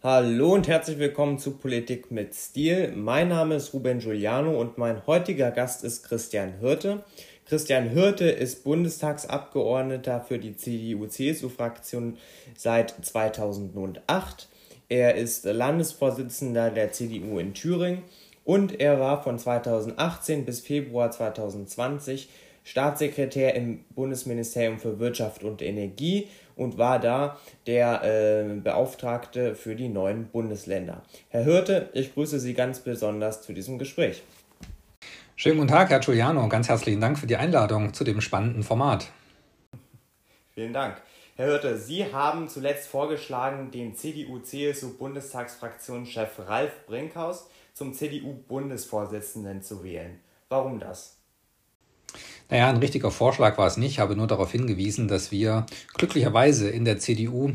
Hallo und herzlich willkommen zu Politik mit Stil. Mein Name ist Ruben Giuliano und mein heutiger Gast ist Christian Hirte. Christian Hirte ist Bundestagsabgeordneter für die CDU-CSU-Fraktion seit 2008. Er ist Landesvorsitzender der CDU in Thüringen und er war von 2018 bis Februar 2020 Staatssekretär im Bundesministerium für Wirtschaft und Energie und war da der äh, Beauftragte für die neuen Bundesländer. Herr Hirte, ich grüße Sie ganz besonders zu diesem Gespräch. Schönen guten Tag, Herr Giuliano. Ganz herzlichen Dank für die Einladung zu dem spannenden Format. Vielen Dank. Herr Hirte, Sie haben zuletzt vorgeschlagen, den CDU-CSU-Bundestagsfraktionschef Ralf Brinkhaus zum CDU-Bundesvorsitzenden zu wählen. Warum das? Naja, ein richtiger Vorschlag war es nicht. Ich habe nur darauf hingewiesen, dass wir glücklicherweise in der CDU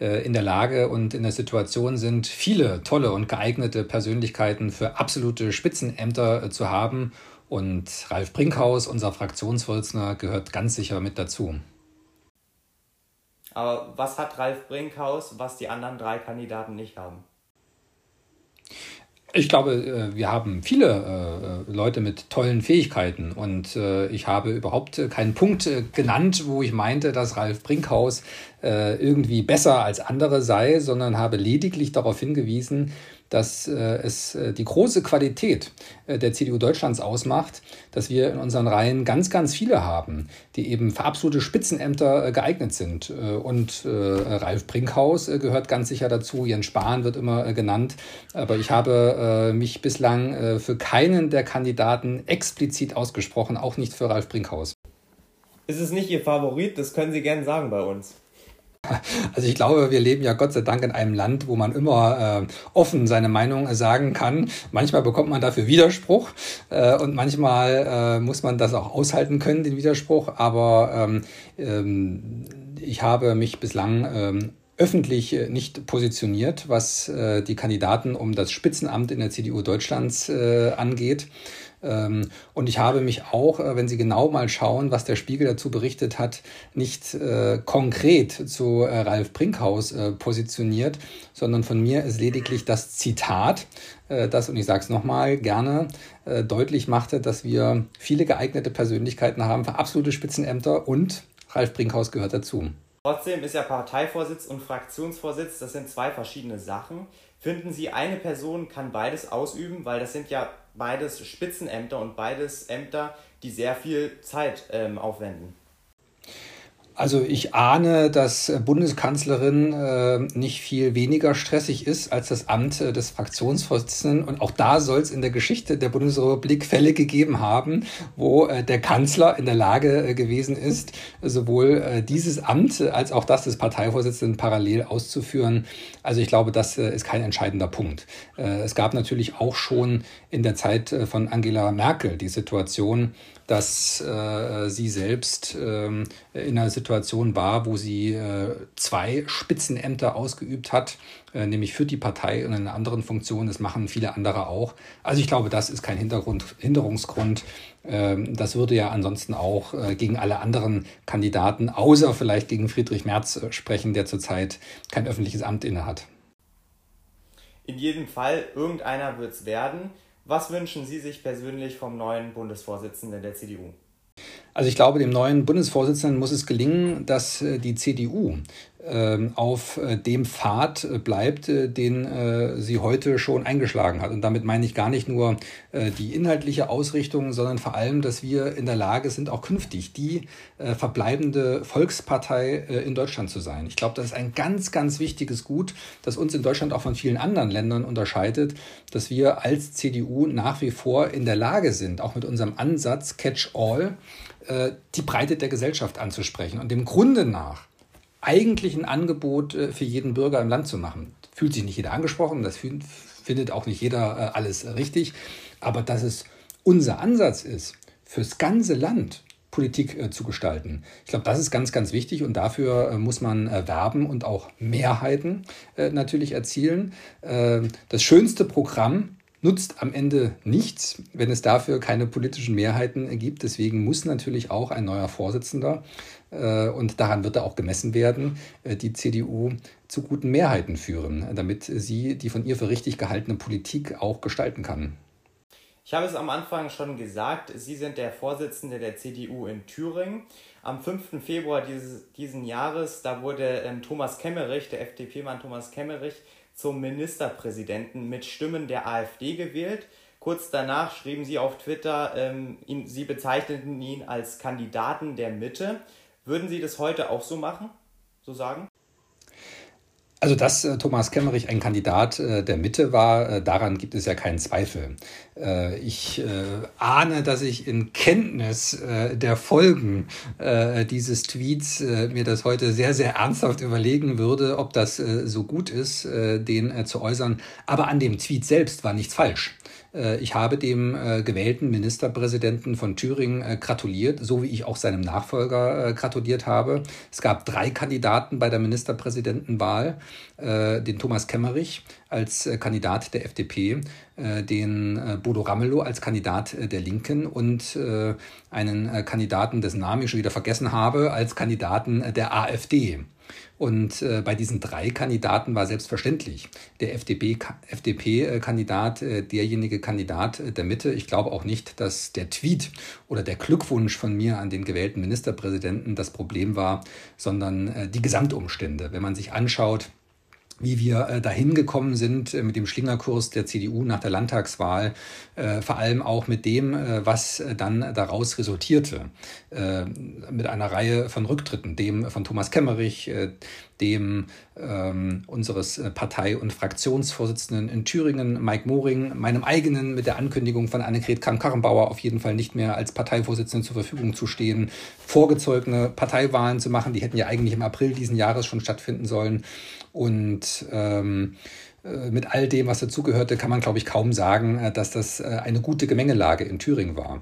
äh, in der Lage und in der Situation sind, viele tolle und geeignete Persönlichkeiten für absolute Spitzenämter äh, zu haben. Und Ralf Brinkhaus, unser Fraktionsvorsitzender, gehört ganz sicher mit dazu. Aber was hat Ralf Brinkhaus, was die anderen drei Kandidaten nicht haben? Ich glaube, äh, wir haben viele äh, Leute mit tollen Fähigkeiten. Und äh, ich habe überhaupt keinen Punkt genannt, wo ich meinte, dass Ralf Brinkhaus irgendwie besser als andere sei, sondern habe lediglich darauf hingewiesen, dass äh, es äh, die große Qualität äh, der CDU Deutschlands ausmacht, dass wir in unseren Reihen ganz, ganz viele haben, die eben für absolute Spitzenämter geeignet sind. Und Ralf Brinkhaus gehört ganz sicher dazu, Jens Spahn wird immer genannt, aber ich habe mich bislang für keinen der Kandidaten explizit ausgesprochen, auch nicht für Ralf Brinkhaus. Ist es nicht Ihr Favorit? Das können Sie gerne sagen bei uns. Also ich glaube, wir leben ja Gott sei Dank in einem Land, wo man immer äh, offen seine Meinung sagen kann. Manchmal bekommt man dafür Widerspruch äh, und manchmal äh, muss man das auch aushalten können, den Widerspruch. Aber ähm, ähm, ich habe mich bislang ähm, öffentlich äh, nicht positioniert, was äh, die Kandidaten um das Spitzenamt in der CDU Deutschlands äh, angeht. Ähm, und ich habe mich auch, äh, wenn Sie genau mal schauen, was der Spiegel dazu berichtet hat, nicht äh, konkret zu äh, Ralf Brinkhaus äh, positioniert, sondern von mir ist lediglich das Zitat, äh, das, und ich sage es nochmal, gerne äh, deutlich machte, dass wir viele geeignete Persönlichkeiten haben für absolute Spitzenämter und Ralf Brinkhaus gehört dazu. Trotzdem ist ja Parteivorsitz und Fraktionsvorsitz, das sind zwei verschiedene Sachen. Finden Sie, eine Person kann beides ausüben, weil das sind ja beides Spitzenämter und beides Ämter, die sehr viel Zeit ähm, aufwenden. Also ich ahne, dass Bundeskanzlerin äh, nicht viel weniger stressig ist als das Amt äh, des Fraktionsvorsitzenden. Und auch da soll es in der Geschichte der Bundesrepublik Fälle gegeben haben, wo äh, der Kanzler in der Lage äh, gewesen ist, sowohl äh, dieses Amt als auch das des Parteivorsitzenden parallel auszuführen. Also ich glaube, das äh, ist kein entscheidender Punkt. es gab natürlich auch schon in der Zeit von Angela Merkel die Situation, dass sie selbst ähm, in einer Situation war, wo sie äh, zwei Spitzenämter ausgeübt hat, äh, nämlich für die Partei und in einer anderen Funktion. Das machen viele andere auch. Also ich glaube, das ist kein Hintergrund, Hinderungsgrund. Ähm, das würde ja ansonsten auch äh, gegen alle anderen Kandidaten, außer vielleicht gegen Friedrich Merz äh, sprechen, der zurzeit kein öffentliches Amt innehat. In jedem Fall, irgendeiner wird es werden. Was wünschen Sie sich persönlich vom neuen Bundesvorsitzenden der CDU? Also ich glaube, dem neuen Bundesvorsitzenden muss es gelingen, dass äh, die CDU ähm, auf äh, dem Pfad äh, bleibt, den sie heute schon eingeschlagen hat. Und damit meine ich gar nicht nur die inhaltliche Ausrichtung, sondern vor allem, dass wir in der Lage sind, auch künftig die verbleibende Volkspartei in Deutschland zu sein. Ich glaube, das ist ein ganz, ganz wichtiges Gut, das uns in Deutschland auch von vielen anderen Ländern unterscheidet, dass wir als CDU nach wie vor in der Lage sind, auch mit unserem Ansatz Catch-all, die Breite der Gesellschaft anzusprechen. Und dem Grunde nach eigentlich ein Angebot äh, für jeden Bürger im Land zu machen. Fühlt sich nicht jeder angesprochen, das findet auch nicht jeder äh, alles richtig, aber dass es unser Ansatz ist, fürs ganze Land Politik äh, zu gestalten. Ich glaube, das ist ganz, ganz wichtig und dafür muss man werben und auch Mehrheiten natürlich erzielen. das schönste Programm nutzt am Ende nichts, wenn es dafür keine politischen Mehrheiten gibt. Deswegen muss natürlich auch ein neuer Vorsitzender, äh, und daran wird er auch gemessen werden, äh, die CDU zu guten Mehrheiten führen, damit sie die von ihr für richtig gehaltene Politik auch gestalten kann. Ich habe es am Anfang schon gesagt, Sie sind der Vorsitzende der CDU in Thüringen. Am 5. Februar dieses diesen Jahres, da wurde ähm, Thomas Kemmerich, der FDP-Mann Thomas Kemmerich, zum Ministerpräsidenten mit Stimmen der AfD gewählt. Kurz danach schrieben sie auf Twitter, ähm, ihn, sie bezeichneten ihn als Kandidaten der Mitte. Würden Sie das heute auch so machen, so sagen? Also, dass äh, Thomas Kemmerich ein Kandidat äh, der Mitte war, äh, daran gibt es ja keinen Zweifel. Äh, ich äh, ahne, dass ich in Kenntnis äh, der Folgen dieses Tweets mir das heute sehr, sehr ernsthaft überlegen würde, ob das so gut ist, den zu äußern. Aber an dem Tweet selbst war nichts falsch. Äh, ich habe dem äh, gewählten Ministerpräsidenten von Thüringen äh, gratuliert, so wie ich auch seinem Nachfolger gratuliert habe. Es gab drei Kandidaten bei der Ministerpräsidentenwahl, den Thomas Kemmerich als Kandidat der FDP, den Bodo Ramelow als Kandidat der Linken und einen Kandidaten, dessen Namen ich schon wieder vergessen habe, als Kandidaten der AfD. Und äh, bei diesen drei Kandidaten war selbstverständlich der FDP-Kandidat äh, derjenige Kandidat äh, der Mitte. Ich glaube auch nicht, dass der Tweet oder der Glückwunsch von mir an den gewählten Ministerpräsidenten das Problem war, sondern äh, die Gesamtumstände. Wenn man sich anschaut, wie wir äh, dahin gekommen sind äh, mit dem Schlingerkurs der CDU nach der Landtagswahl, äh, vor allem auch mit dem, was dann daraus resultierte, mit einer Reihe von Rücktritten, dem von Thomas Kemmerich, dem ähm, unseres Partei- und Fraktionsvorsitzenden in Thüringen, Mike Moring, meinem eigenen mit der Ankündigung von Annegret Kramp-Karrenbauer auf jeden Fall nicht mehr als Parteivorsitzende zur Verfügung zu stehen, vorgezogene Parteiwahlen zu machen, die hätten ja eigentlich im April diesen Jahres schon stattfinden sollen. Und ähm, äh, mit all dem, was dazugehörte, kann man, glaube ich, kaum sagen, äh, dass das äh, eine gute Gemengelage in Thüringen war.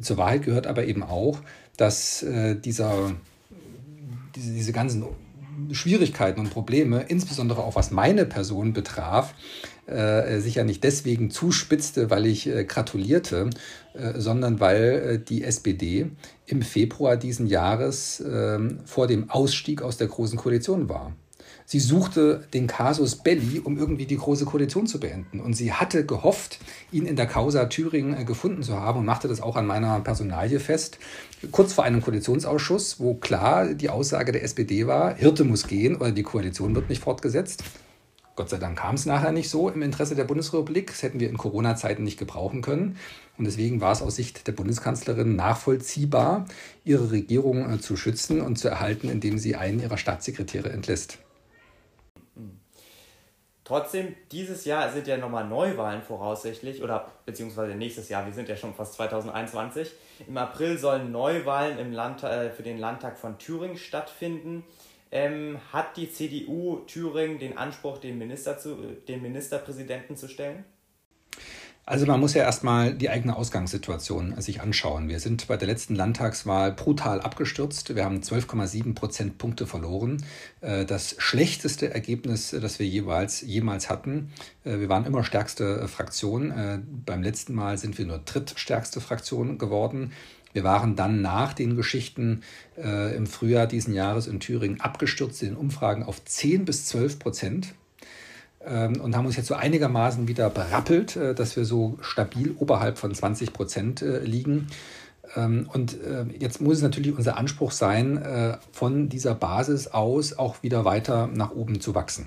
Zur Wahrheit gehört aber eben auch, dass dieser, diese, diese ganzen Schwierigkeiten und Probleme, insbesondere auch was meine Person betraf, äh, sich ja nicht deswegen zuspitzte, weil ich äh, gratulierte, äh, sondern weil die SPD im Februar diesen Jahres ähm, vor dem Ausstieg aus der Großen Koalition war. Sie suchte den Casus Belli, um irgendwie die Große Koalition zu beenden. Und sie hatte gehofft, ihn in der Causa Thüringen äh, gefunden zu haben und machte das auch an meiner Personalie fest. Kurz vor einem Koalitionsausschuss, wo klar die Aussage der SPD war, Hirte muss gehen oder die Koalition wird nicht fortgesetzt. Gott sei Dank kam es nachher nicht so im Interesse der Bundesrepublik. Das hätten wir in Corona-Zeiten nicht gebrauchen können. Und deswegen war es aus Sicht der Bundeskanzlerin nachvollziehbar, ihre Regierung äh, zu schützen und zu erhalten, indem sie einen ihrer Staatssekretäre entlässt. Trotzdem, dieses Jahr sind ja nochmal Neuwahlen voraussichtlich, oder beziehungsweise nächstes Jahr, wir sind ja schon fast 2021. Im April sollen Neuwahlen im Land, äh, für den Landtag von Thüringen stattfinden. Ähm, hat die CDU Thüringen den Anspruch, den, Minister zu, den Ministerpräsidenten zu stellen? Also man muss ja erstmal die eigene Ausgangssituation sich anschauen. Wir sind bei der letzten Landtagswahl brutal abgestürzt. Wir haben 12,7 Prozentpunkte verloren. Äh, das schlechteste Ergebnis, das wir jeweils jemals hatten. Äh, wir waren immer stärkste Fraktion. Äh, beim letzten Mal sind wir nur drittstärkste Fraktion geworden. Wir waren dann nach den Geschichten äh, im Frühjahr diesen Jahres in Thüringen abgestürzt in den Umfragen auf 10 bis 12 Prozent. Ähm, und haben uns jetzt so einigermaßen wieder berappelt, äh, dass wir so stabil oberhalb von 20 Prozent äh, liegen. Ähm, und äh, jetzt muss es natürlich unser Anspruch sein, von dieser Basis aus auch wieder weiter nach oben zu wachsen.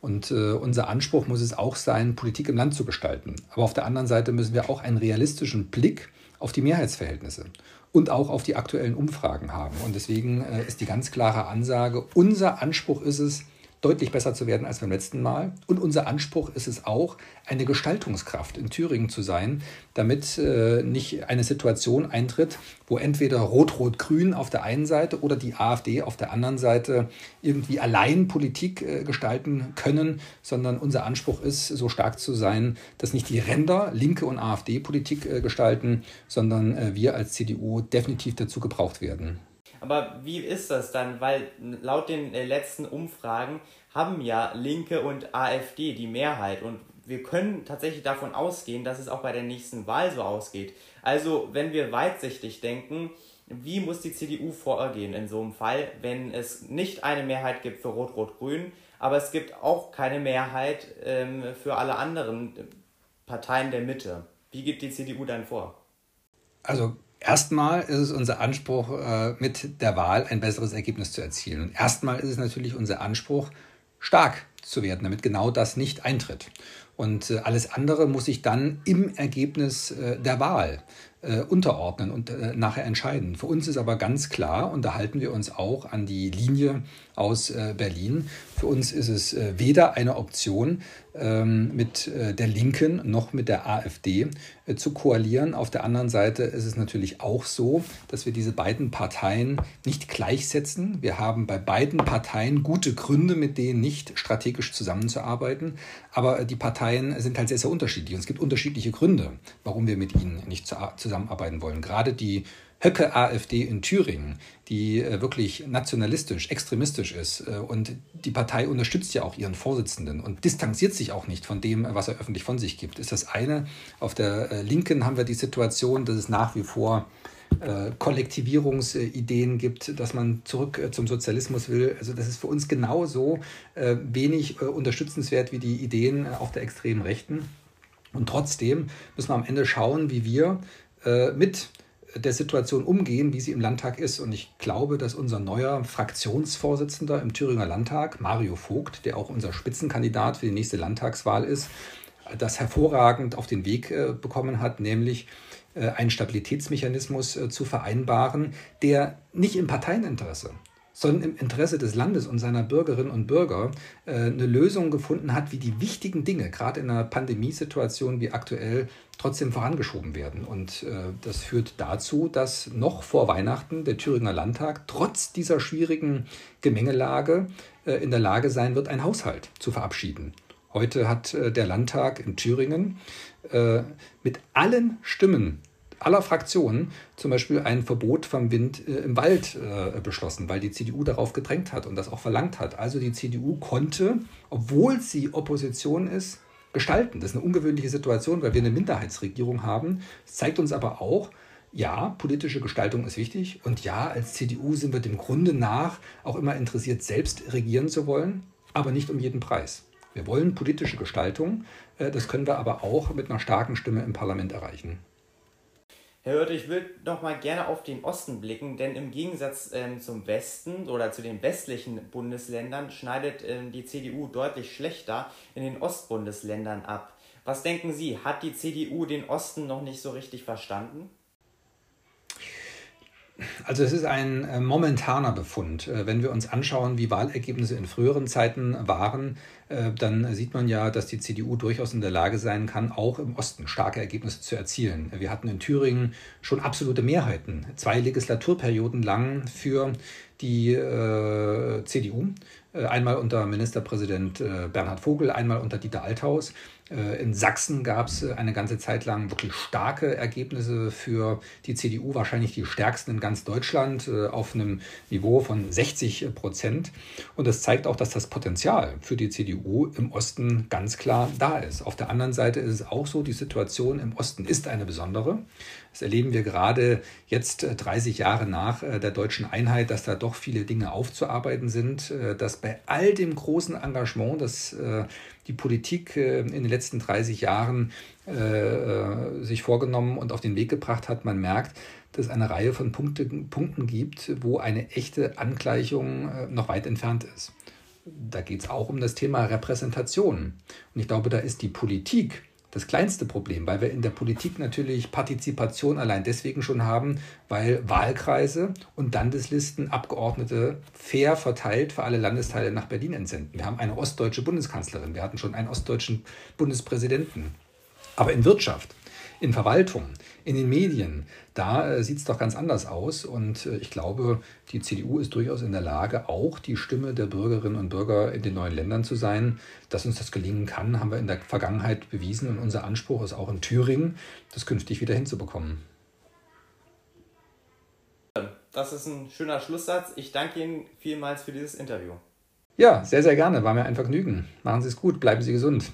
Und unser Anspruch muss es auch sein, Politik im Land zu gestalten. Aber auf der anderen Seite müssen wir auch einen realistischen Blick auf die Mehrheitsverhältnisse und auch auf die aktuellen Umfragen haben. Und deswegen ist die ganz klare Ansage, unser Anspruch ist es, deutlich besser zu werden als beim letzten Mal. Und unser Anspruch ist es auch, eine Gestaltungskraft in Thüringen zu sein, damit äh, nicht eine Situation eintritt, wo entweder Rot-Rot-Grün auf der einen Seite oder die AfD auf der anderen Seite irgendwie allein Politik äh, gestalten können, sondern unser Anspruch ist, so stark zu sein, dass nicht die Ränder, Linke und AfD Politik äh, gestalten, sondern äh, wir als CDU definitiv dazu gebraucht werden. Aber wie ist das dann? Weil laut den äh, letzten Umfragen haben ja Linke und AfD die Mehrheit. Und wir können tatsächlich davon ausgehen, dass es auch bei der nächsten Wahl so ausgeht. Also wenn wir weitsichtig denken, wie muss die CDU vorgehen in so einem Fall, wenn es nicht eine Mehrheit gibt für Rot-Rot-Grün, aber es gibt auch keine Mehrheit ähm, für alle anderen Parteien der Mitte? Wie geht die CDU dann vor? Also Erstmal ist es unser Anspruch, äh, mit der Wahl ein besseres Ergebnis zu erzielen. Und erstmal ist es natürlich unser Anspruch, stark zu werden, damit genau das nicht eintritt. Und äh, alles andere muss sich dann im Ergebnis äh, der Wahl äh, unterordnen und äh, nachher entscheiden. Für uns ist aber ganz klar, und da halten wir uns auch an die Linie aus äh, Berlin, für uns ist es äh, weder eine Option, ähm, mit äh, der Linken noch mit der AfD äh, zu koalieren. Auf der anderen Seite ist es natürlich auch so, dass wir diese beiden Parteien nicht gleichsetzen. Wir haben bei beiden Parteien gute Gründe, mit denen nicht strategisch zusammenzuarbeiten. Aber die Parteien sind halt sehr, sehr unterschiedlich. Und es gibt unterschiedliche Gründe, warum wir mit ihnen nicht zusammenarbeiten wollen. Gerade die Höcke AfD in Thüringen, die äh, wirklich nationalistisch, extremistisch ist äh, und die Partei unterstützt ja auch ihren Vorsitzenden und distanziert sich auch nicht von dem, was er öffentlich von sich gibt, ist das eine. Auf der äh, Linken haben wir die Situation, dass es nach wie vor Kollektivierungsideen gibt, dass man zurück zum Sozialismus will. Also das ist für uns genauso wenig unterstützenswert wie die Ideen auf der extremen Rechten. Und trotzdem müssen wir am Ende schauen, wie wir mit der Situation umgehen, wie sie im Landtag ist. Und ich glaube, dass unser neuer Fraktionsvorsitzender im Thüringer Landtag, Mario Vogt, der auch unser Spitzenkandidat für die nächste Landtagswahl ist, das hervorragend auf den Weg äh, bekommen hat, nämlich äh, einen Stabilitätsmechanismus äh, zu vereinbaren, der nicht im Parteieninteresse, sondern im Interesse des Landes und seiner Bürgerinnen und Bürger äh, eine Lösung gefunden hat, wie die wichtigen Dinge, gerade in einer Pandemiesituation wie aktuell, trotzdem vorangeschoben werden. Und äh, das führt dazu, dass noch vor Weihnachten der Thüringer Landtag trotz dieser schwierigen Gemengelage äh, in der Lage sein wird, einen Haushalt zu verabschieden. Heute hat der Landtag in Thüringen mit allen Stimmen aller Fraktionen zum Beispiel ein Verbot vom Wind äh, im Wald äh, beschlossen, weil die CDU darauf gedrängt hat und das auch verlangt hat. Also die CDU konnte, obwohl sie Opposition ist, gestalten. Das ist eine ungewöhnliche Situation, weil wir eine Minderheitsregierung haben. Es zeigt uns aber auch, ja, politische Gestaltung ist wichtig und ja, als CDU sind wir dem Grunde nach auch immer interessiert, selbst regieren zu wollen, aber nicht um jeden Preis. Wir wollen politische Gestaltung, äh, das können wir aber auch mit einer starken Stimme im Parlament erreichen. Herr Hörte, ich will noch mal gerne auf den Osten blicken, denn im Gegensatz ähm, zum Westen oder zu den westlichen Bundesländern schneidet ähm, die CDU deutlich schlechter in den Ostbundesländern ab. Was denken Sie, hat die CDU den Osten noch nicht so richtig verstanden? Also es ist ein äh, momentaner Befund. Äh, wenn wir uns anschauen, wie Wahlergebnisse in früheren Zeiten waren, äh, dann sieht man ja, dass die CDU durchaus in der Lage sein kann, auch im Osten starke Ergebnisse zu erzielen. Wir hatten in Thüringen schon absolute Mehrheiten, zwei Legislaturperioden lang für die CDU. Einmal unter Ministerpräsident Bernhard Vogel, einmal unter Dieter Althaus. Äh, in Sachsen gab es äh, eine ganze Zeit lang wirklich starke Ergebnisse für die CDU, wahrscheinlich die stärksten in ganz Deutschland, äh, auf einem Niveau von 60 Prozent. Und das zeigt auch, dass das Potenzial für die CDU im Osten ganz klar da ist. Auf der anderen Seite ist es auch so, die Situation im Osten ist eine besondere. Das erleben wir gerade jetzt 30 Jahre nach der deutschen Einheit, dass da doch viele Dinge aufzuarbeiten sind, dass bei all dem großen Engagement, das die Politik äh, in den letzten 30 Jahren äh, äh, sich vorgenommen und auf den Weg gebracht hat. Man merkt, dass es eine Reihe von Punkte, Punkten gibt, wo eine echte Angleichung noch weit entfernt ist. Da geht es auch um das Thema Repräsentation. Und ich glaube, da ist die Politik das kleinste Problem, weil wir in der Politik natürlich Partizipation allein deswegen schon haben, weil Wahlkreise und Landeslisten Abgeordnete fair verteilt für alle Landesteile nach Berlin entsenden. Wir haben eine ostdeutsche Bundeskanzlerin, wir hatten schon einen ostdeutschen Bundespräsidenten. Aber in Wirtschaft, in Verwaltung, in den Medien, da äh, sieht es doch ganz anders aus. Und äh, ich glaube, die CDU ist durchaus in der Lage, auch die Stimme der Bürgerinnen und Bürger in den neuen Ländern zu sein. Dass uns das gelingen kann, haben wir in der Vergangenheit bewiesen. Und unser Anspruch ist auch in Thüringen, das künftig wieder hinzubekommen. Das ist ein schöner Schlusssatz. Ich danke Ihnen vielmals für dieses Interview. Ja, sehr, sehr gerne. War mir ein Vergnügen. Machen Sie es gut. Bleiben Sie gesund.